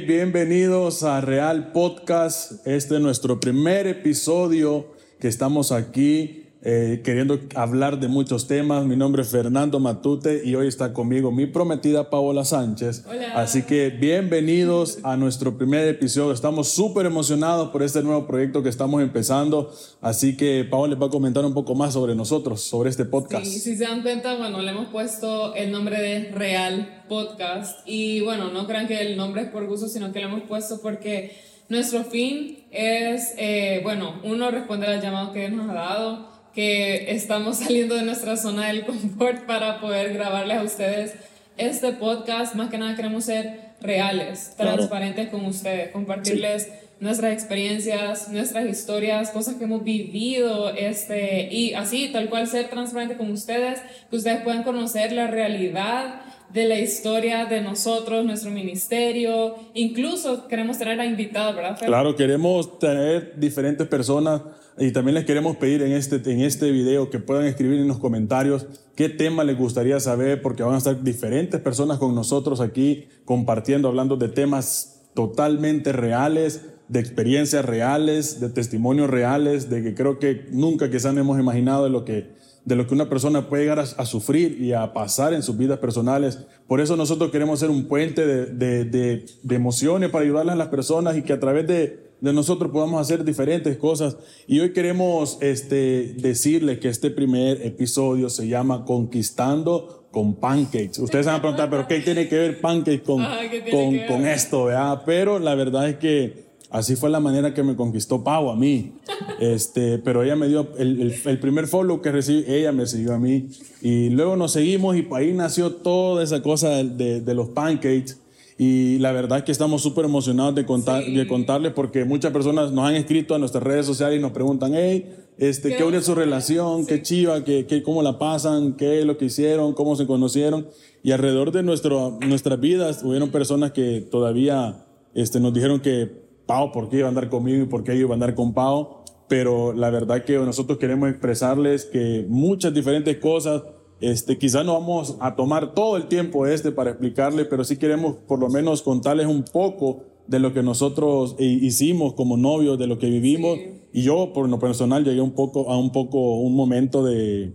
bienvenidos a Real Podcast. Este es nuestro primer episodio que estamos aquí eh, queriendo hablar de muchos temas. Mi nombre es Fernando Matute y hoy está conmigo mi prometida Paola Sánchez. Hola. Así que bienvenidos a nuestro primer episodio. Estamos súper emocionados por este nuevo proyecto que estamos empezando. Así que Paola les va a comentar un poco más sobre nosotros, sobre este podcast. Sí, si se dan cuenta, bueno, le hemos puesto el nombre de Real Podcast y bueno, no crean que el nombre es por gusto, sino que lo hemos puesto porque nuestro fin es, eh, bueno, uno responder al llamado que Dios nos ha dado, que estamos saliendo de nuestra zona del confort para poder grabarles a ustedes este podcast. Más que nada queremos ser reales, Claro. transparentes con ustedes, compartirles nuestras experiencias, nuestras historias, cosas que hemos vivido, este, y así, tal cual, ser transparente con ustedes, que ustedes puedan conocer la realidad de la historia de nosotros, nuestro ministerio, incluso queremos tener a invitados, ¿verdad? Fer? Claro, queremos tener diferentes personas y también les queremos pedir en este, en este video que puedan escribir en los comentarios qué tema les gustaría saber, porque van a estar diferentes personas con nosotros aquí compartiendo, hablando de temas totalmente reales, de experiencias reales, de testimonios reales, de que creo que nunca quizás hemos imaginado de lo que de lo que una persona puede llegar a, sufrir y a pasar en sus vidas personales. Por eso nosotros queremos ser un puente de, de emociones para ayudarles a las personas y que a través de, de nosotros podamos hacer diferentes cosas. Y hoy queremos este, decirles que este primer episodio se llama Conquistando con Pancakes. Ustedes se van a preguntar, ¿pero qué tiene que ver Pancakes con, Ajá, ¿qué tiene con, ver? con esto? ¿verdad? Pero la verdad es que así fue la manera que me conquistó Pau a mí. Este, pero ella me dio el, el- el primer follow que recibí, ella me siguió a mí. Y luego nos seguimos y ahí nació toda esa cosa de, de- de los pancakes. Y la verdad es que estamos súper emocionados de, contar, Sí. de contarles porque muchas personas nos han escrito a nuestras redes sociales y nos preguntan, hey, este, ¿Qué ¿qué une onda? su relación? ¿Qué chiva? ¿Qué, qué, ¿Cómo la pasan? ¿Qué es lo que hicieron? ¿Cómo se conocieron? Y alrededor de nuestro, nuestras vidas hubieron personas que todavía este, nos dijeron que Pau, ¿por qué iba a andar conmigo y por qué iba a andar con Pau? Pero la verdad que nosotros queremos expresarles que muchas diferentes cosas, este, quizás no vamos a tomar todo el tiempo este para explicarles, pero sí queremos por lo menos contarles un poco de lo que nosotros hicimos como novios, de lo que vivimos. Sí. Y yo, por lo personal, llegué un poco, a un poco, un momento de,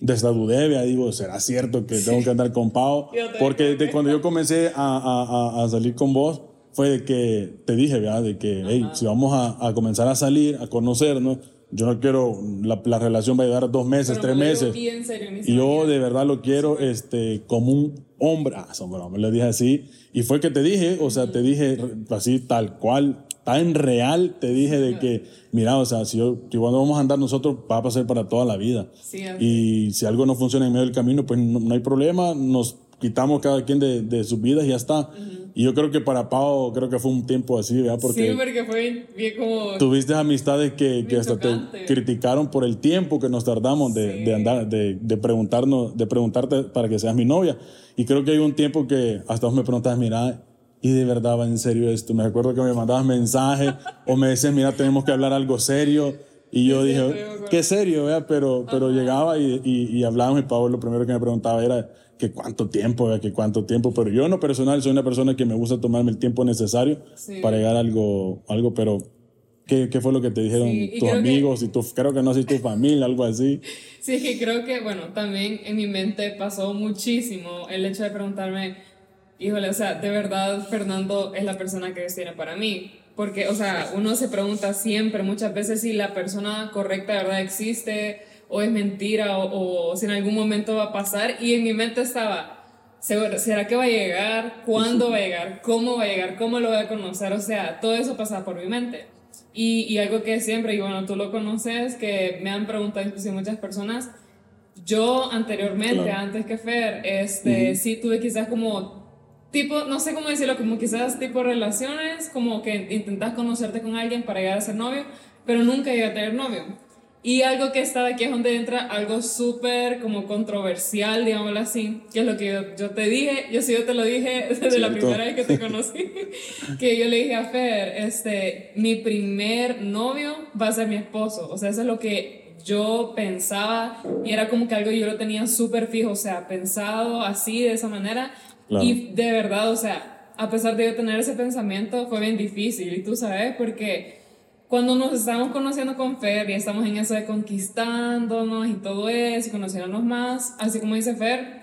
de esta dudez, vea, digo, ¿será cierto que tengo que andar con Pau? Porque digo. de cuando yo comencé a, a- a- a salir con vos, fue de que te dije, ¿verdad? De que, hey, si vamos a, a comenzar a salir, a conocernos, yo no quiero, la, la relación va a llegar dos meses, Pero tres me lo meses. bien serio, ni Y yo de verdad lo quiero este, como un hombre. Ah, son bromas, le dije así. Y fue que te dije, o sea, te dije así tal cual, tan real, te dije de que, mira, o sea, si, yo, si cuando vamos a andar nosotros, va a pasar para toda la vida. Sí. Y si algo no funciona en medio del camino, pues no, no hay problema, nos quitamos cada quien de, de sus vidas y ya está. Y yo creo que para Pau, creo que fue un tiempo así, ¿verdad? Porque sí, porque fue bien, como... tuviste amistades que, que hasta te chocante. criticaron por el tiempo que nos tardamos de, Sí. de andar, de, de preguntarnos, de preguntarte para que seas mi novia. Y creo que hay un tiempo que hasta vos me preguntabas, mira, ¿y de verdad va en serio esto? Me recuerdo que me mandabas mensajes o me decías, mira, tenemos que hablar algo serio. Y yo Sí, dije, sí, acuerdo. qué serio, ¿verdad? Pero, pero llegaba y, y, y hablábamos y Pablo lo primero que me preguntaba era que cuánto tiempo, que cuánto tiempo. Pero yo en lo personal soy una persona que me gusta tomarme el tiempo necesario Sí. para llegar a algo, algo pero ¿qué, qué fue lo que te dijeron Sí, tus que- amigos y tu, creo que no sé, tu familia, algo así? Sí, es que creo que, bueno, también en mi mente pasó muchísimo el hecho de preguntarme, híjole, o sea, de verdad Fernando es la persona que Dios tiene para mí. Porque, o sea, uno se pregunta siempre, muchas veces, si la persona correcta de verdad existe o es mentira o, o si en algún momento va a pasar. Y en mi mente estaba, ¿seguro- ¿será que va a llegar? ¿Cuándo va a llegar? ¿Cómo va a llegar? ¿Cómo lo voy a conocer? O sea, todo eso pasaba por mi mente. Y, y algo que siempre, y bueno, tú lo conoces, que me han preguntado inclusive muchas personas, yo anteriormente, Claro. antes que Fer, este, sí tuve quizás como tipo, no sé cómo decirlo, como quizás tipo relaciones, como que intentas conocerte con alguien para llegar a ser novio, pero nunca llegué a tener novio. Y algo que está aquí es donde entra algo súper como controversial, digámoslo así, que es lo que yo, yo te dije, yo sí yo te lo dije desde la Cierto. primera vez que te conocí, que yo le dije a Fer, este, mi primer novio va a ser mi esposo, o sea, eso es lo que yo pensaba y era como que algo yo lo tenía súper fijo, o sea, pensado así, de esa manera, Claro. y de verdad, o sea, a pesar de yo tener ese pensamiento, fue bien difícil. Y tú sabes, porque cuando nos estábamos conociendo con Fer y estamos en eso de conquistándonos y todo eso, y conociéndonos más, así como dice Fer,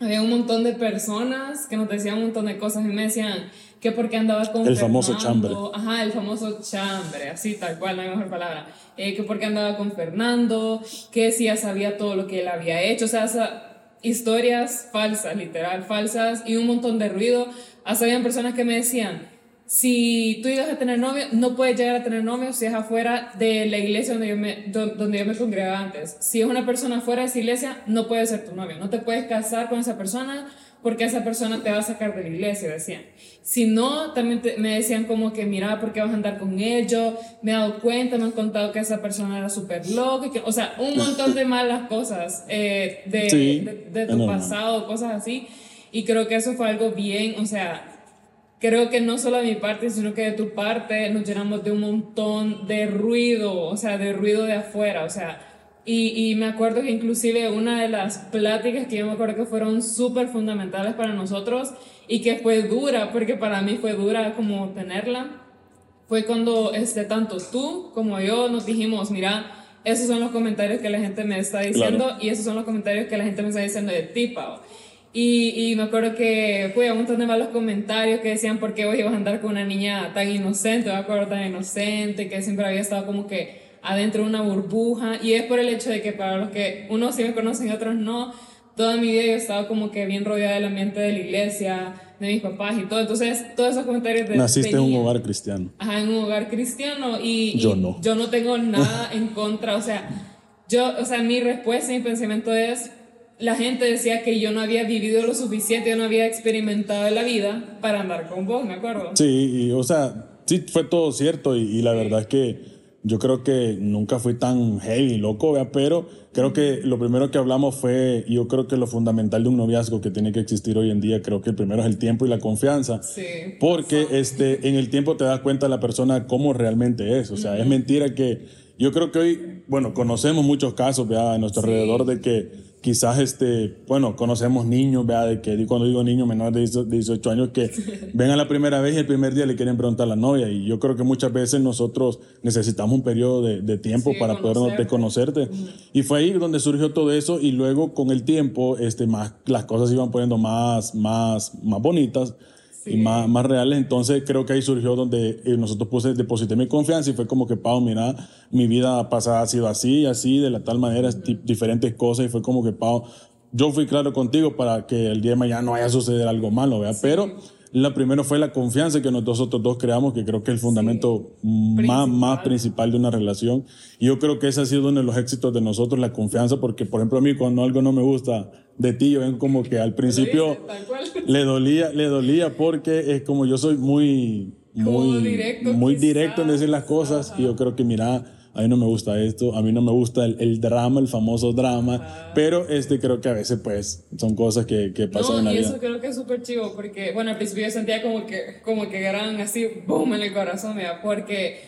había un montón de personas que nos decían un montón de cosas. Y me decían que porque andaba con el famoso chambre. Ajá el famoso chambre así tal cual no hay mejor palabra. Eh, que porque andaba con Fernando que si ya sabía todo lo que él había hecho. O sea, historias falsas literal falsas y un montón de ruido. Hasta habían personas que me decían si tú llegas a tener novio, no puedes llegar a tener novio si es afuera de la iglesia donde yo me, donde yo me congregaba antes. Si es una persona fuera de esa iglesia, no puede ser tu novio. No te puedes casar con esa persona porque esa persona te va a sacar de la iglesia, decían. Si no, también me decían como que, mira, ¿por qué vas a andar con ellos? Me he dado cuenta, me han contado que esa persona era súper loca, que, o sea, un montón de malas cosas eh, de, de, tu pasado, cosas así. Y creo que eso fue algo bien, o sea, creo que no solo de mi parte, sino que de tu parte nos llenamos de un montón de ruido, o sea, de ruido de afuera, o sea, y, y me acuerdo que inclusive una de las pláticas que yo me acuerdo que fueron súper fundamentales para nosotros y que fue dura, porque para mí fue dura como tenerla, fue cuando este, tanto tú como yo nos dijimos, mira, esos son los comentarios que la gente me está diciendo y esos son los comentarios que la gente me está diciendo de ti, Pau. Y, y, me acuerdo que fue un montón de malos comentarios que decían por qué vos ibas a andar con una niña tan inocente, me acuerdo tan inocente, que siempre había estado como que adentro de una burbuja. Y es por el hecho de que para los que unos sí me conocen y otros no, toda mi vida yo he estado como que bien rodeada del ambiente de la iglesia, de mis papás y todo. Entonces, todos esos comentarios de... Naciste en un hogar cristiano. Ajá, en un hogar cristiano y... Yo no. Yo no tengo nada en contra, o sea, yo, o sea, mi respuesta, mi pensamiento es la gente decía que yo no había vivido lo suficiente, yo no había experimentado la vida para andar con vos, me acuerdo. Sí, o sea, sí fue todo cierto y, la verdad es que yo creo que nunca fui tan heavy, loco, pero creo que lo primero que hablamos fue, yo creo que lo fundamental de un noviazgo que tiene que existir hoy en día, creo que el primero es el tiempo y la confianza. Sí. Porque este, en el tiempo te das cuenta la persona cómo realmente es. O sea, es mentira que yo creo que hoy, bueno, conocemos muchos casos ¿verdad? a nuestro alrededor de que quizás, este, bueno, conocemos niños, vea, de que cuando digo niños menores de 18 años que vengan la primera vez y el primer día le quieren preguntar a la novia. Y yo creo que muchas veces nosotros necesitamos un periodo de, tiempo para poder conocerte. Y fue ahí donde surgió todo eso y luego con el tiempo, este, más, las cosas iban poniendo más, más, más bonitas y más, más reales. Entonces creo que ahí surgió donde eh, nosotros puse, deposité mi confianza y fue como que, Pau, mira, mi vida pasada ha sido así, así, de la tal manera, diferentes cosas y fue como que, Pau, yo fui claro contigo para que el día de mañana no vaya a suceder algo malo, ¿verdad? Pero la primero fue la confianza que nosotros dos creamos, que creo que es el fundamento más, más principal. de una relación. Y yo creo que ese ha sido uno de los éxitos de nosotros, la confianza, porque por ejemplo a mí cuando algo no me gusta de ti, yo ven como que al principio le dolía, le dolía porque es como yo soy muy, muy directo, muy directo en decir las cosas. Y yo creo que mira, a mí no me gusta esto, a mí no me gusta el, drama, el famoso drama, pero este creo que a veces pues son cosas que, que pasan en la y vida. eso creo que es súper chivo, porque bueno, al principio yo sentía como que, como que eran así, boom, en el corazón, mira, porque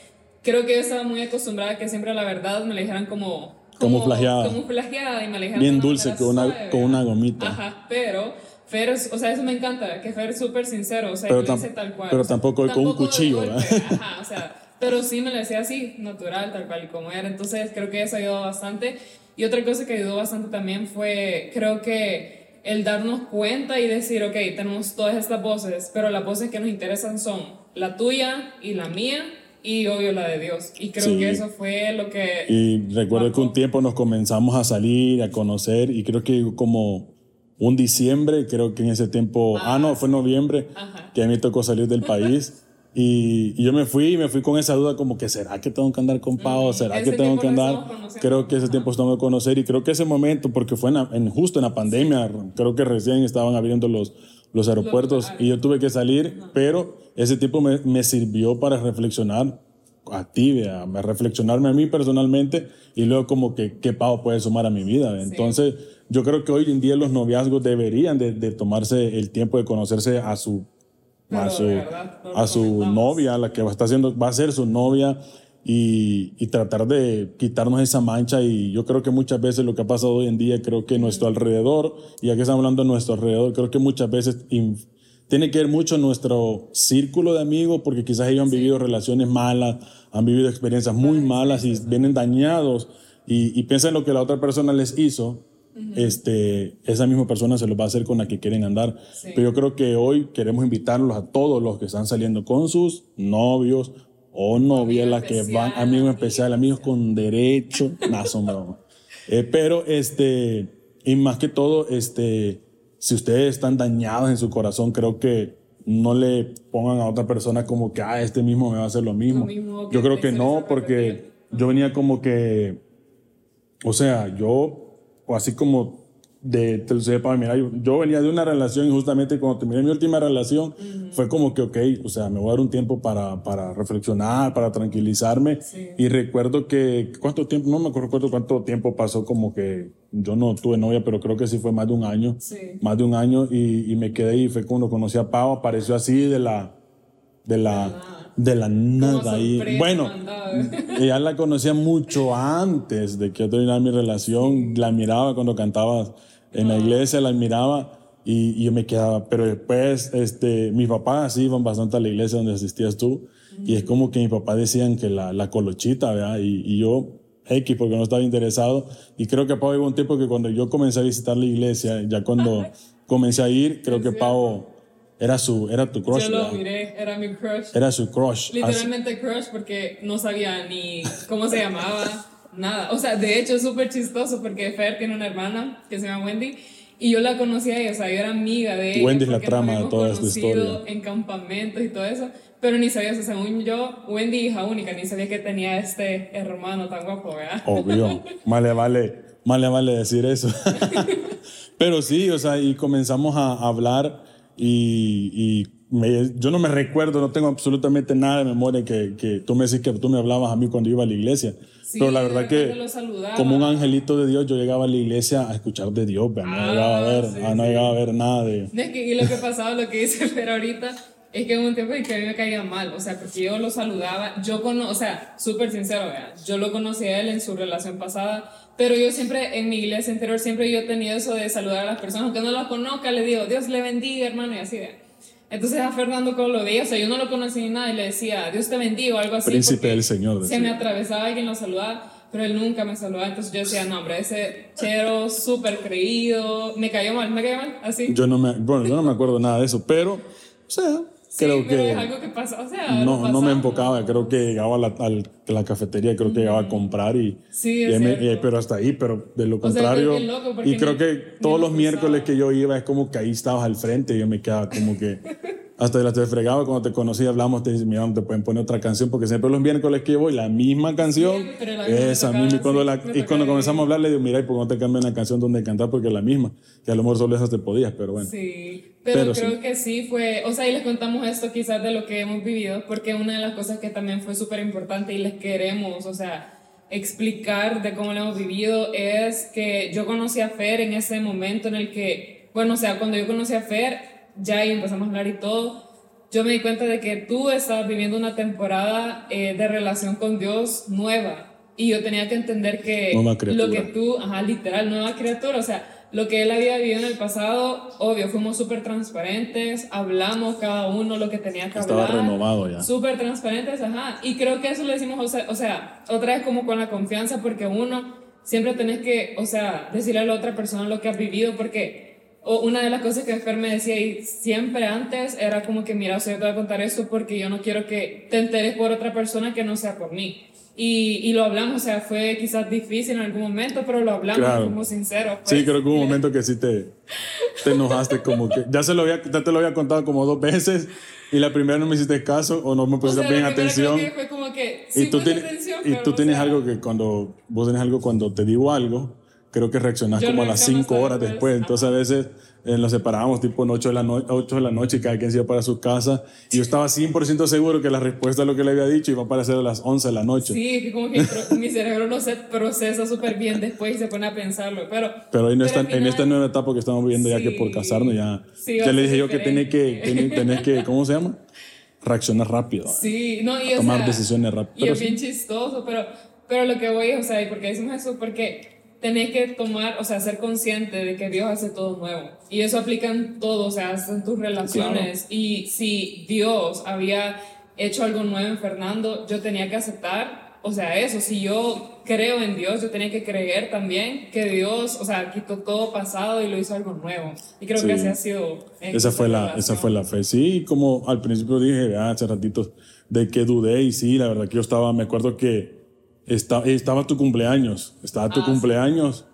creo que yo estaba muy acostumbrada a que siempre la verdad me la dijeran como... Como, flageada. Como flageada y me la dijeran Bien dulce, con una, con una gomita. Ajá, pero... Fer, o sea, eso me encanta, que Fer es súper sincero, o sea, pero, dice tal cual. Pero tampoco, con un cuchillo, ¿verdad? Ajá, o sea, pero sí me lo decía así, natural, tal cual y como era. Entonces creo que eso ayudó bastante. Y otra cosa que ayudó bastante también fue, creo que el darnos cuenta y decir, ok, tenemos todas estas voces, pero las voces que nos interesan son la tuya y la mía y obvio la de Dios. Y creo que eso fue lo que... Y recuerdo que un tiempo nos comenzamos a salir, a conocer y creo que como un diciembre, creo que en ese tiempo, ah, ah no, fue noviembre, que a mí tocó salir del país. Y, yo me fui y me fui con esa duda como que será que tengo que andar con Pau, será que tengo que andar. Creo que ese tiempo estamos de conocer y creo que ese momento, porque fue en, justo en la pandemia, creo que recién estaban abriendo los, los aeropuertos y yo tuve que salir, pero ese tiempo me, me sirvió para reflexionar a ti, a, reflexionarme a mí personalmente y luego como que qué Pau puede sumar a mi vida. Entonces yo creo que hoy en día los noviazgos deberían de, de tomarse el tiempo de conocerse a su a su, a su novia, la que va a, estar haciendo, va a ser su novia, y, y, tratar de quitarnos esa mancha. Y yo creo que muchas veces lo que ha pasado hoy en día, creo que nuestro alrededor, y aquí estamos hablando de nuestro alrededor, creo que muchas veces tiene que ver mucho nuestro círculo de amigos, porque quizás ellos han vivido relaciones malas, han vivido experiencias muy malas y vienen dañados y, y piensan lo que la otra persona les hizo. Este, esa misma persona se lo va a hacer con la que quieren andar. Pero yo creo que hoy queremos invitarlos a todos los que están saliendo con sus novios o novias, las que van, amigos especiales, amigos con derecho, más o eh, pero, este, y más que todo, este, si ustedes están dañados en su corazón, creo que no le pongan a otra persona como que, ah, este mismo me va a hacer lo mismo. yo creo que no, porque yo venía como que, o sea, yo, o así como de, te lo sé, para mira, yo, venía de una relación y justamente cuando terminé mi última relación fue como que, ok, o sea, me voy a dar un tiempo para, para reflexionar, para tranquilizarme. Y recuerdo que, ¿cuánto tiempo? No me acuerdo cuánto tiempo pasó como que yo no tuve novia, pero creo que sí fue más de un año. Más de un año y, y, me quedé ahí. Fue cuando conocí a Pau, apareció así de la, de la, de la nada. Y bueno, ella la conocía mucho antes de que yo terminara mi relación. La miraba cuando cantaba en la ah. iglesia, la miraba y, yo me quedaba. Pero después, este, mis papás sí iban bastante a la iglesia donde asistías tú. Y es como que mis papás decían que la, la colochita, ¿verdad? Y, y yo X porque no estaba interesado. Y creo que Pau hubo un tiempo que cuando yo comencé a visitar la iglesia, ya cuando comencé a ir, creo que Pau era su era tu crush. Yo lo miré, era mi crush. Era su crush. Literalmente crush porque no sabía ni cómo se llamaba, nada. O sea, de hecho es súper chistoso porque Fer tiene una hermana que se llama Wendy. Y yo la conocía a ella, o sea, yo era amiga de ella. Wendy es la trama de toda esta historia. En campamentos y todo eso. Pero ni sabía, o sea, según yo, Wendy, hija única, ni sabía que tenía este hermano tan guapo, ¿verdad? Obvio. Vale, más le vale decir eso. Pero sí, o sea, y comenzamos a hablar y, y me, yo no me recuerdo, no tengo absolutamente nada de memoria que, que tú me decís que tú me hablabas a mí cuando iba a la iglesia. Sí, pero la verdad que como un angelito de Dios yo llegaba a la iglesia a escuchar de Dios, no, ah, llegaba a ver, ah, no llegaba a ver nada de... Y lo que pasaba, lo que dice pero ahorita es que en un tiempo en que a mí me caía mal, o sea, porque yo lo saludaba, yo cono, o sea, súper sincero, ¿verdad? yo lo conocí a él en su relación pasada, pero yo siempre, en mi iglesia interior, siempre yo he tenido eso de saludar a las personas, aunque no las conozca, le digo, Dios le bendiga, hermano, y así, de Entonces a Fernando como lo veía, o sea, yo no lo conocí ni nada, y le decía, Dios te bendiga, o algo así. Príncipe del Señor. Se me atravesaba alguien lo saludaba, pero él nunca me saludaba, entonces yo decía, no, hombre, ese chero súper creído, me cayó mal, me cayó mal, así. Yo no me, bueno, yo no me acuerdo nada de eso, pero, o sea, creo que es algo que pasa, o sea, no, no me enfocaba, creo que llegaba a la, a la cafetería, creo que llegaba a comprar y, sí, pero hasta ahí, pero de lo contrario, y creo que todos los miércoles que yo iba es como que ahí estabas al frente y yo me quedaba como que hasta te fregaba cuando te conocí, hablamos, te decía, mira, te pueden poner otra canción, porque siempre los miércoles que voy, la misma canción, esa misma. Y cuando, la, y cuando comenzamos a hablar, le digo, mira, ¿y por qué no te cambian la canción donde cantar? Porque es la misma, que a lo mejor solo esas te podías, pero bueno. Sí, pero, creo que sí fue, o sea, y les contamos esto quizás de lo que hemos vivido, porque una de las cosas que también fue súper importante y les queremos, o sea, explicar de cómo lo hemos vivido es que yo conocí a Fer en ese momento en el que, bueno, o sea, cuando yo conocí a Fer, ya y empezamos a hablar y todo, yo me di cuenta de que tú estabas viviendo una temporada eh, de relación con Dios nueva. Y yo tenía que entender que lo que tú, ajá, literal, nueva criatura, o sea, lo que él había vivido en el pasado, obvio, fuimos súper transparentes, hablamos cada uno lo que tenía que hablar. Estaba renovado ya. Súper transparentes, ajá. Y creo que eso le decimos, o sea, o sea, otra vez como con la confianza, porque uno siempre tenés que, o sea, decirle a la otra persona lo que has vivido, porque o una de las cosas que Fer me decía y siempre antes era como que, mira, o sea, yo te voy a contar esto porque yo no quiero que te enteres por otra persona que no sea por mí. Y, y lo hablamos, o sea, fue quizás difícil en algún momento, pero lo hablamos como sincero. sí, pues. creo que hubo un momento que sí te, te enojaste, como que ya, se lo había, ya te lo había contado como dos veces y la primera no me hiciste caso o no me pusiste bien atención. fue como que, y tú, tienes, y tú tienes algo que cuando, vos tenés algo cuando te digo algo, creo que reaccionás como a las 5 horas después. Entonces a veces eh, nos separábamos tipo en 8 de, la 8 de la noche y cada quien se iba para su casa. Y yo estaba 100% seguro que la respuesta a lo que le había dicho iba a aparecer a las 11 de la noche. Sí, que como que mi cerebro no se procesa súper bien después y se pone a pensarlo. Pero, pero, en, esta, en esta nueva etapa que estamos viviendo ya que por casarnos ya, ya le dije yo que tenés que, tenés que, ¿cómo se llama? Reaccionar rápido. Sí, no, y Tomar decisiones rápidas. Y es bien chistoso, pero, pero lo que voy, o sea, ¿y por qué decimos eso? Porque tenés que tomar, o sea, ser consciente de que Dios hace todo nuevo. Y eso aplica en todo, o sea, en tus relaciones. Y si Dios había hecho algo nuevo en Fernando, yo tenía que aceptar, o sea, eso, si yo creo en Dios, yo tenía que creer también que Dios, o sea, quitó todo pasado y lo hizo algo nuevo. Y creo que así ha sido. Esa fue, la, esa fue la fe. Sí, como al principio dije, hace ratitos, de que dudé y sí, la verdad que yo estaba, me acuerdo que estaba, estaba tu cumpleaños, estaba tu ah, cumpleaños.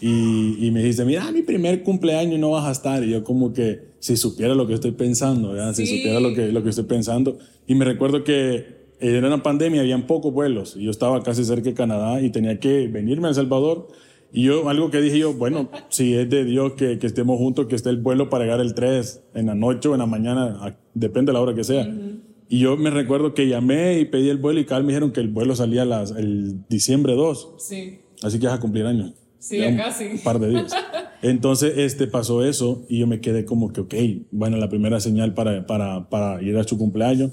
Y, y, me dijiste, mira, mi primer cumpleaños no vas a estar. Y yo como que, si supiera lo que estoy pensando, si supiera lo que, lo que estoy pensando. Y me recuerdo que era una pandemia, habían pocos vuelos. Y yo estaba casi cerca de Canadá y tenía que venirme a El Salvador. Y yo, algo que dije yo, bueno, si es de Dios que, que estemos juntos, que esté el vuelo para llegar el 3 en la noche o en la mañana, depende de la hora que sea. Y yo me recuerdo que llamé y pedí el vuelo y Carl me dijeron que el vuelo salía las, el diciembre 2. Sí. Así que vas a cumplir años. Sí, ya casi. Un par de días. Entonces, este, pasó eso y yo me quedé como que, ok, bueno, la primera señal para, para, para ir a su cumpleaños.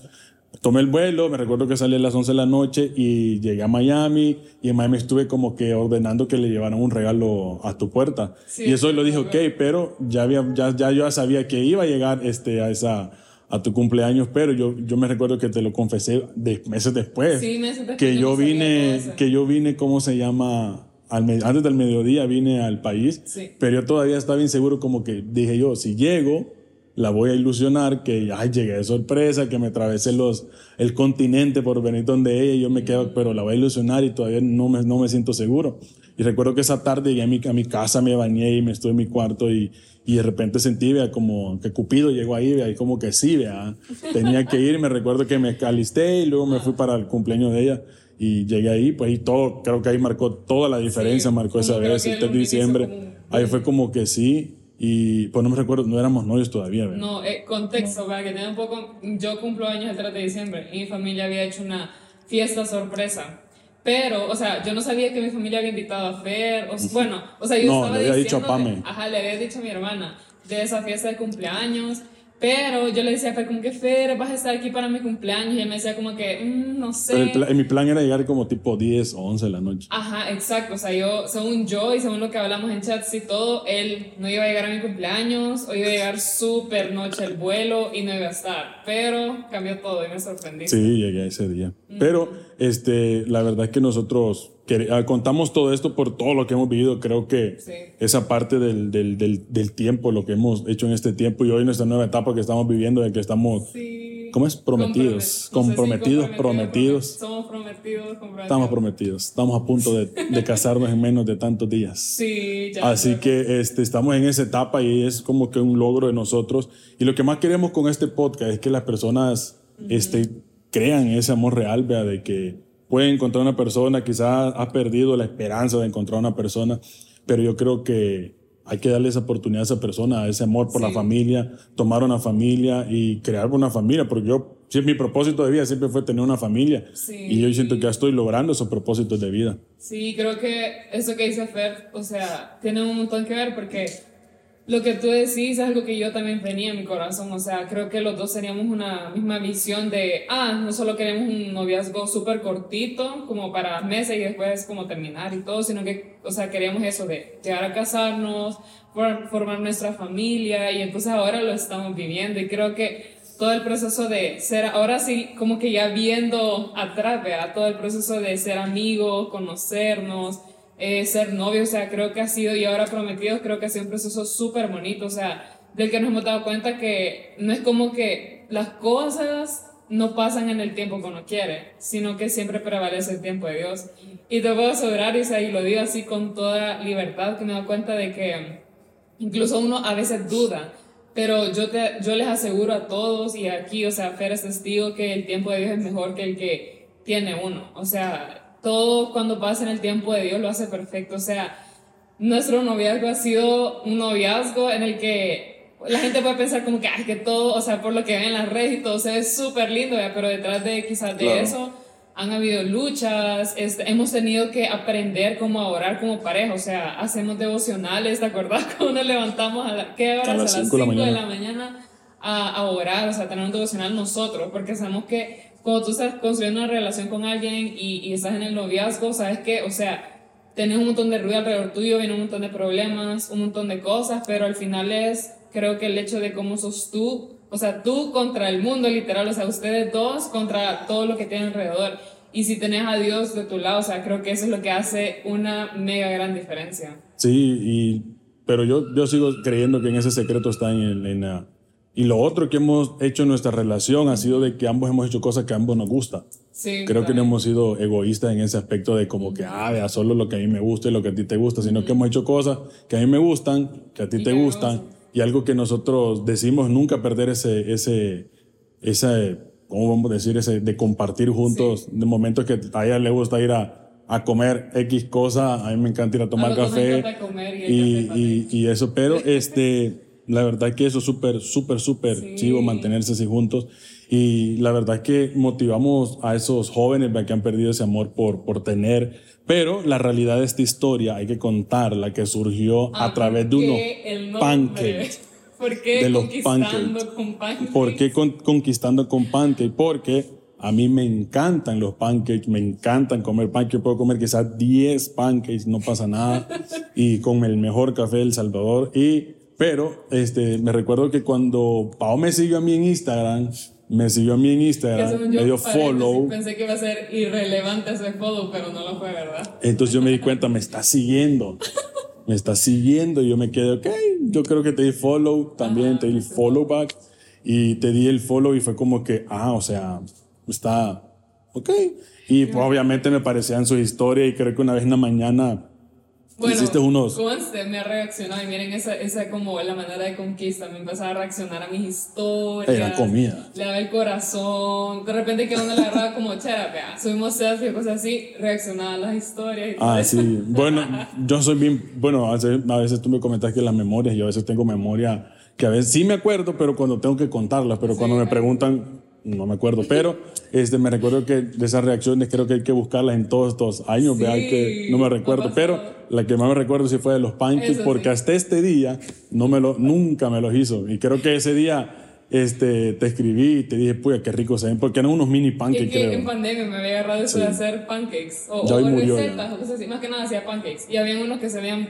Tomé el vuelo, me recuerdo que salí a las 11 de la noche y llegué a Miami y en Miami estuve como que ordenando que le llevaran un regalo a tu puerta. y eso lo dije, ok, pero ya, había, ya, ya yo sabía que iba a llegar este, a esa a tu cumpleaños, pero yo, yo me recuerdo que te lo confesé de, meses después. Sí, meses después. Que yo vine, que yo vine, ¿cómo se llama? Al, antes del mediodía vine al país, sí. pero yo todavía estaba inseguro como que dije yo, si llego, la voy a ilusionar, que ay, llegué de sorpresa, que me atravesé los, el continente por venir donde ella y yo me quedo, pero la voy a ilusionar y todavía no me, no me siento seguro. Y recuerdo que esa tarde llegué a mi, a mi casa, me bañé y me estuve en mi cuarto y, y de repente sentí, vea, como que Cupido llegó ahí, vea, y como que sí, vea, tenía que ir, me recuerdo que me calisté y luego me fui para el cumpleaños de ella y llegué ahí, pues y todo, creo que ahí marcó toda la diferencia, marcó esa vez, el 3 de diciembre, ahí fue como que sí, y pues no me recuerdo, no éramos novios todavía, ¿verdad? No, eh, contexto, para que tenga un poco, yo cumplo años el 3 de diciembre y mi familia había hecho una fiesta sorpresa pero, o sea, yo no sabía que mi familia había invitado a Fer. O, bueno, o sea, yo no, estaba le había dicho a Pame. ajá, le había dicho a mi hermana de esa fiesta de cumpleaños. Pero yo le decía a Fer como que Fer, vas a estar aquí para mi cumpleaños. Y él me decía como que, mm, no sé. Pero mi plan era llegar como tipo 10 o 11 de la noche. Ajá, exacto. O sea, yo, según yo y según lo que hablamos en chats y todo, él no iba a llegar a mi cumpleaños o iba a llegar súper noche el vuelo y no iba a estar. Pero cambió todo y me sorprendí. Sí, llegué ese día. Pero, este, la verdad es que nosotros Ah, contamos todo esto por todo lo que hemos vivido. Creo que esa parte del, del, del, tiempo, lo que hemos hecho en este tiempo y hoy nuestra nueva etapa que estamos viviendo, de que estamos, ¿cómo es? Prometidos, comprometidos, prometidos. Somos prometidos, Estamos prometidos. Estamos a punto de, de casarnos en menos de tantos días. Sí, ya Así que este, estamos en esa etapa y es como que un logro de nosotros. Y lo que más queremos con este podcast es que las personas este, crean ese amor real, vea, de que puede encontrar una persona, quizás ha perdido la esperanza de encontrar una persona, pero yo creo que hay que darle esa oportunidad a esa persona, ese amor por la familia, tomar una familia y crear una familia, porque yo, si mi propósito de vida siempre fue tener una familia y yo siento que ya estoy logrando esos propósitos de vida. Sí, creo que eso que dice Fer, o sea, tiene un montón que ver porque lo que tú decís es algo que yo también tenía en mi corazón. O sea, creo que los dos teníamos una misma visión de, ah, no solo queremos un noviazgo súper cortito, como para meses y después como terminar y todo, sino que, o sea, queríamos eso de llegar a casarnos, formar nuestra familia y entonces ahora lo estamos viviendo y creo que todo el proceso de ser, ahora sí, como que ya viendo atrás, vea, todo el proceso de ser amigos, conocernos, eh, ser novio, o sea, creo que ha sido, y ahora prometido, creo que ha sido un proceso súper bonito, o sea, del que nos hemos dado cuenta que no es como que las cosas no pasan en el tiempo que uno quiere, sino que siempre prevalece el tiempo de Dios. Y te puedo asegurar, y, y lo digo así con toda libertad, que me doy cuenta de que incluso uno a veces duda, pero yo, te, yo les aseguro a todos y aquí, o sea, Fer es testigo que el tiempo de Dios es mejor que el que tiene uno. O sea, todo cuando pasa en el tiempo de Dios lo hace perfecto. O sea, nuestro noviazgo ha sido un noviazgo en el que la gente puede pensar como que, ay, que todo, o sea, por lo que ven en las redes y todo se ve súper lindo, pero detrás de quizás de eso han habido luchas, hemos tenido que aprender cómo orar como pareja, o sea, hacemos devocionales, ¿te acuerdas? Cuando nos levantamos a, la, ¿qué horas? A las 5 de la mañana a, a orar, o sea, tener un devocional nosotros, porque sabemos que cuando tú estás construyendo una relación con alguien y, y estás en el noviazgo, sabes que, o sea, tenés un montón de ruido alrededor tuyo, viene un montón de problemas, un montón de cosas, pero al final es, creo que el hecho de cómo sos tú, o sea, tú contra el mundo literal, o sea, ustedes dos contra todo lo que tienen alrededor. Y si tenés a Dios de tu lado, o sea, creo que eso es lo que hace una mega gran diferencia. Sí, y, pero yo, yo sigo creyendo que en ese secreto está en, en, en y lo otro que hemos hecho en nuestra relación ha sido de que ambos hemos hecho cosas que a ambos nos gusta. Sí, Creo que no hemos sido egoístas en ese aspecto de como que, ah, vea solo lo que a mí me gusta y lo que a ti te gusta, sino que hemos hecho cosas que a mí me gustan, que a ti Y te gustan, gustan. y algo que nosotros decimos nunca perder ese, ese, ese, ¿cómo vamos a decir? Ese de compartir juntos, de momentos que a ella le gusta ir a, a comer X cosa, a mí me encanta ir a tomar nos café encanta comer y café y, y eso, pero este, la verdad que eso es súper, súper, súper Sí. chivo mantenerse así juntos. Y la verdad que motivamos a esos jóvenes que han perdido ese amor por, por tener. Pero la realidad de esta historia hay que contarla, que surgió a Ah, través de ¿por unos pancakes. ¿Por qué De los conquistando pancakes. con pancakes? ¿Por qué con- conquistando con pancakes? Porque a mí me encantan los pancakes, me encantan comer pancakes. Puedo comer quizás 10 pancakes, no pasa nada. y con el mejor café del Salvador. Y, pero este, me recuerdo que cuando Pau me siguió a mí en Instagram, me siguió a mí en Instagram, me dio follow. Pensé que iba a ser irrelevante ese follow, pero no lo fue, ¿verdad? Entonces yo me di cuenta, me está siguiendo. Me está siguiendo y yo me quedé, ok, yo creo que te di follow, también te di follow back y te di el follow y fue como que, ah, o sea, está, ok. Y pues, obviamente me parecían sus historias y creo que una vez en la mañana hiciste unos... Conste, me ha reaccionado y miren esa, esa como la manera de conquista, me empezaba a reaccionar a mis historias. Era comida. Le daba el corazón, de repente que uno le agarraba como chera, vea, subimos selfie y cosas así, reaccionaba a las historias y todo Ah, eso. sí. Bueno, yo soy bien, bueno, a veces, a veces tú me comentas que las memorias, yo a veces tengo memoria que a veces sí me acuerdo, pero cuando tengo que contarlas, pero cuando me preguntan, no me acuerdo. Pero este, me recuerdo que de esas reacciones creo que hay que buscarlas en todos estos años, Sí, vea que no me recuerdo. Pero la que más me recuerdo sí fue de los pancakes, Eso porque sí. hasta este día no me lo, nunca me los hizo. Y creo que ese día este, te escribí y te dije, puya, qué rico se ven, porque eran unos mini pancakes, es que en creo. pandemia me había agarrado eso de Sí. hacer pancakes o, o recetas o cosas así. Más que nada hacía pancakes. Y habían unos que se vuel-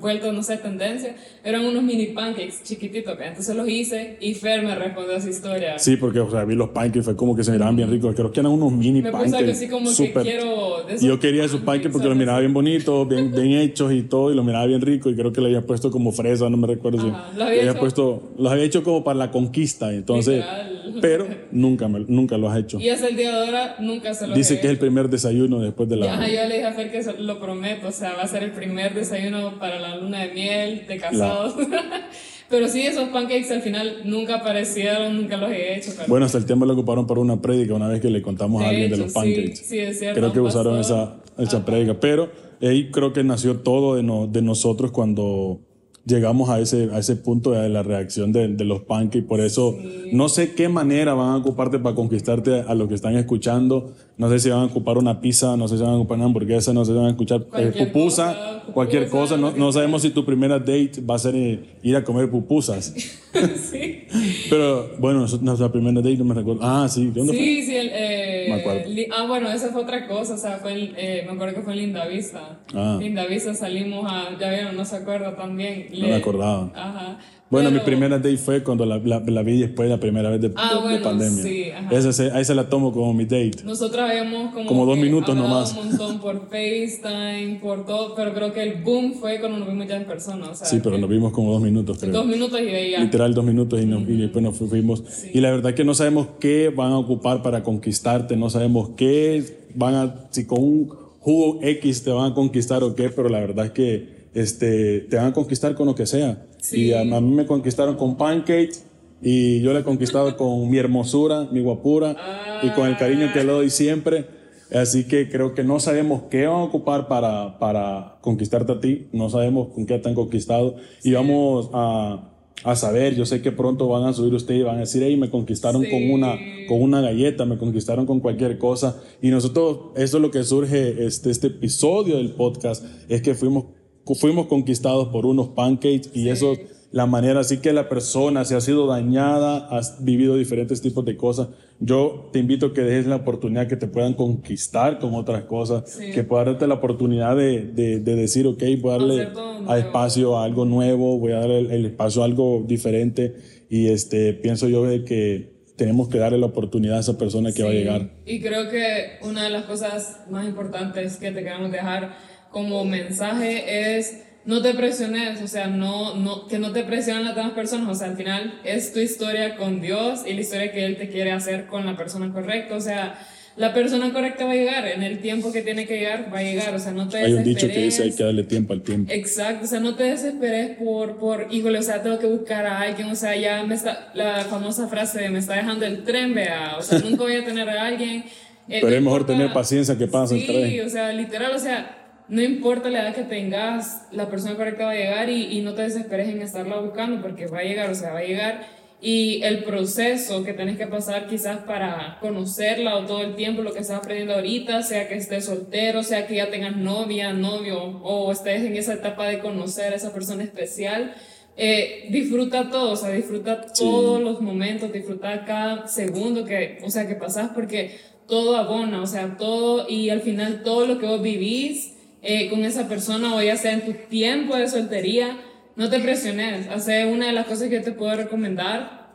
vuelto, no sé, tendencia. Eran unos mini pancakes chiquititos. Entonces los hice y Fer me respondió a esa historia. Sí, porque o sea, vi los pancakes, fue como que se miraban bien ricos. Creo que eran unos mini me puse pancakes. así como súper- que quiero. de esos yo quería esos pancakes porque los miraba bien bonitos, bien, bien hechos y todo, y los miraba bien ricos. Y creo que le había puesto como fresa, no me recuerdo si. Los le había hecho- puesto, los había hecho como para la conquista, entonces. Literal. Pero nunca, me- nunca los has hecho. Y hasta el día de ahora nunca se los Dice he que es el primer desayuno después de la. Ajá, yo le dije a Fer que lo prometo, o sea, va a ser el primer desayuno para la luna de miel, de casados. pero sí, esos pancakes al final nunca aparecieron, nunca los he hecho. Pero Bueno, hasta el tema lo ocuparon para una prédica una vez que le contamos a alguien de los sí, pancakes. sí, es cierto, Creo que usaron esa, esa prédica. Pero ahí creo que nació todo de, no- de nosotros cuando llegamos a ese, a ese punto de la reacción de, de los pancakes. Por eso no sé qué manera van a ocuparte para conquistarte a los que están escuchando. No sé si van a ocupar una pizza, no sé si van a ocupar una hamburguesa, no sé si van a escuchar eh, Cualquier pupusa, cosa, cualquier pupusa, cosa. No, no sabemos si tu primera date va a ser eh, ir a comer pupusas. sí. Pero bueno, nuestra primera date no me recuerdo. Ah, sí, ¿de dónde fue? Sí, sí, el, eh, Me acuerdo. li- ah, bueno, esa fue otra cosa, o sea, fue eh, me acuerdo que fue en Linda Vista. Ah. Linda Vista salimos a, ya vieron, no se acuerda también. No me acordaba. Ajá. Bueno, mi Pero- primera date fue cuando la, la, la vi después de la primera vez de, Ah, de- de bueno, pandemia. sí, ajá. Esa se- ahí se la tomo como mi date. Nosotros habíamos como, Como dos minutos nomás. un montón por FaceTime, por todo, pero creo que el boom fue cuando nos vimos ya en persona, o sea, Sí, pero nos vimos como dos minutos, creo. dos minutos y de ya. Literal dos minutos y, nos- y después nos fu- fuimos. Y la verdad que no sabemos qué van a ocupar para conquistarte, no sabemos qué van a, si con un jugo X te van a conquistar o qué, pero la verdad es que este, te van a conquistar con lo que sea. Sí. Y a, a mí me conquistaron con pancakes y yo le he conquistado con mi hermosura, mi guapura y con el cariño que le doy siempre. Así que creo que no sabemos qué van a ocupar para, para conquistarte a ti, no sabemos con qué te han conquistado y vamos a, a saber, yo sé que pronto van a subir ustedes y van a decir, hey, me conquistaron Sí. con, una, con una galleta, me conquistaron con cualquier cosa y nosotros, eso es lo que surge este, este episodio del podcast, es que fuimos, fuimos conquistados por unos pancakes y eso la manera, así que la persona se ha sido dañada, has vivido diferentes tipos de cosas. Yo te invito a que dejes la oportunidad que te puedan conquistar con otras cosas, que puedas darte la oportunidad de, de, decir, ok, voy a darle a espacio a algo nuevo, voy a darle el, el espacio a algo diferente. Y este, pienso yo de que tenemos que darle la oportunidad a esa persona que va a llegar. Y creo que una de las cosas más importantes que te queremos dejar como mensaje es no te presiones, o sea, no, no, que no te presionen las demás personas, o sea, al final es tu historia con Dios y la historia que Él te quiere hacer con la persona correcta, o sea, la persona correcta va a llegar, en el tiempo que tiene que llegar, va a llegar, o sea, no te Hay un dicho que dice hay que darle tiempo al tiempo. Exacto, o sea, no te desesperes por, por, híjole, o sea, tengo que buscar a alguien, o sea, ya me está, la famosa frase de me está dejando el tren, vea, o sea, nunca voy a tener a alguien. Eh, Pero es mejor tener paciencia que pasa sí, el tren. Sí, o sea, literal, o sea, no importa la edad que tengas, la persona correcta va a llegar y, y no te desesperes en estarla buscando porque va a llegar, o sea, va a llegar. Y el proceso que tenés que pasar quizás para conocerla o todo el tiempo lo que estás aprendiendo ahorita, sea que estés soltero, sea que ya tengas novia, novio o estés en esa etapa de conocer a esa persona especial, eh, disfruta todo, o sea, disfruta todos los momentos, disfruta cada segundo que, o sea, que pasás porque todo abona, o sea, todo y al final todo lo que vos vivís eh, con esa persona o ya sea en tu tiempo de soltería, no te presiones. Hace una de las cosas que te puedo recomendar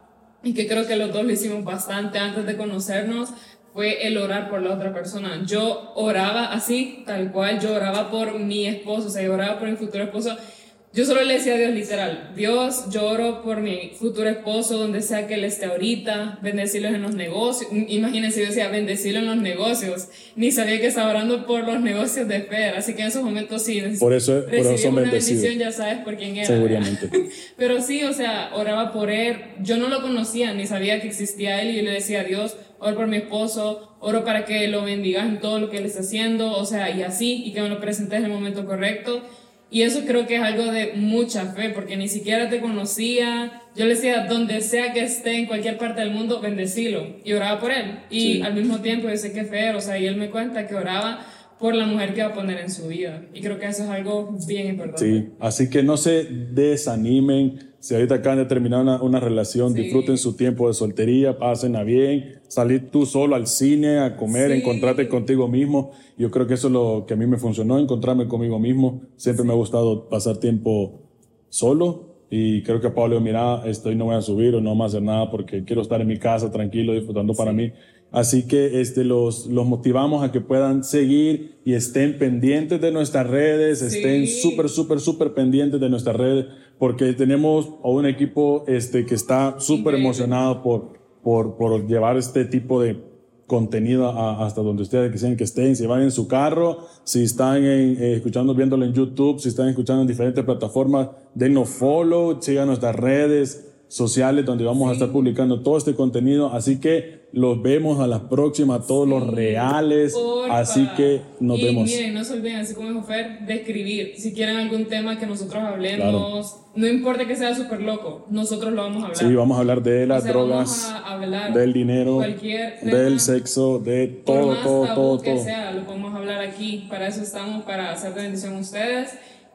y que creo que los dos lo hicimos bastante antes de conocernos fue el orar por la otra persona. Yo oraba así, tal cual, yo oraba por mi esposo, o sea, yo oraba por mi futuro esposo yo solo le decía a Dios literal, Dios, lloro por mi futuro esposo, donde sea que él esté ahorita, bendecirlo en los negocios. Imagínense, yo decía, bendecirlo en los negocios. Ni sabía que estaba orando por los negocios de Fer, así que en esos momentos sí. Por eso, por eso una bendición, ya sabes por quién era. Seguramente. Pero sí, o sea, oraba por él. Yo no lo conocía, ni sabía que existía él, y yo le decía a Dios, oro por mi esposo, oro para que lo bendigas en todo lo que él está haciendo, o sea, y así, y que me lo presentes en el momento correcto. Y eso creo que es algo de mucha fe, porque ni siquiera te conocía. Yo le decía, donde sea que esté, en cualquier parte del mundo, bendecilo. Y oraba por él. Y al mismo tiempo, yo sé que fe, o sea, y él me cuenta que oraba por la mujer que va a poner en su vida. Y creo que eso es algo bien importante. Sí, así que no se desanimen si ahorita acaban de terminar una, relación, disfruten su tiempo de soltería, pasen a bien, salir tú solo al cine, a comer, encontrarte contigo mismo. Yo creo que eso es lo que a mí me funcionó, encontrarme conmigo mismo. Siempre me ha gustado pasar tiempo solo y creo que a Pablo, mira, estoy no voy a subir o no voy a hacer nada porque quiero estar en mi casa tranquilo, disfrutando para mí. Así que este, los, los motivamos a que puedan seguir y estén pendientes de nuestras redes, estén súper, súper, súper pendientes de nuestras redes porque tenemos a un equipo este, que está súper emocionado por, por, por llevar este tipo de contenido hasta donde ustedes quisieran que estén, si van en su carro, si están eh, escuchando, viéndolo en YouTube, si están escuchando en diferentes plataformas, denos follow, sigan nuestras redes, sociales donde vamos a estar publicando todo este contenido. Así que los vemos a la próxima, todos los reales. Así que nos y vemos. Miren, no se olviden, así como dijo Fer, de escribir. Si quieren algún tema que nosotros hablemos, no importa que sea súper loco, nosotros lo vamos a hablar. Sí, vamos a hablar de las drogas, del dinero, del sexo, de todo, todo, todo, que sea, lo podemos hablar aquí. Para eso estamos, para hacer de bendición a ustedes.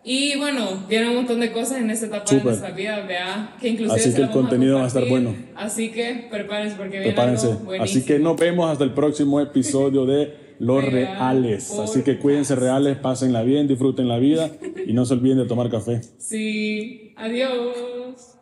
Y bueno, vienen un montón de cosas en esta etapa de nuestra vida, vea, que inclusive Así que el contenido va a estar bueno. Así que prepárense porque viene prepárense. algo Así que nos vemos hasta el próximo episodio de Los Reales. Así que cuídense reales, pásenla bien, disfruten la vida y no se olviden de tomar café. Sí, adiós.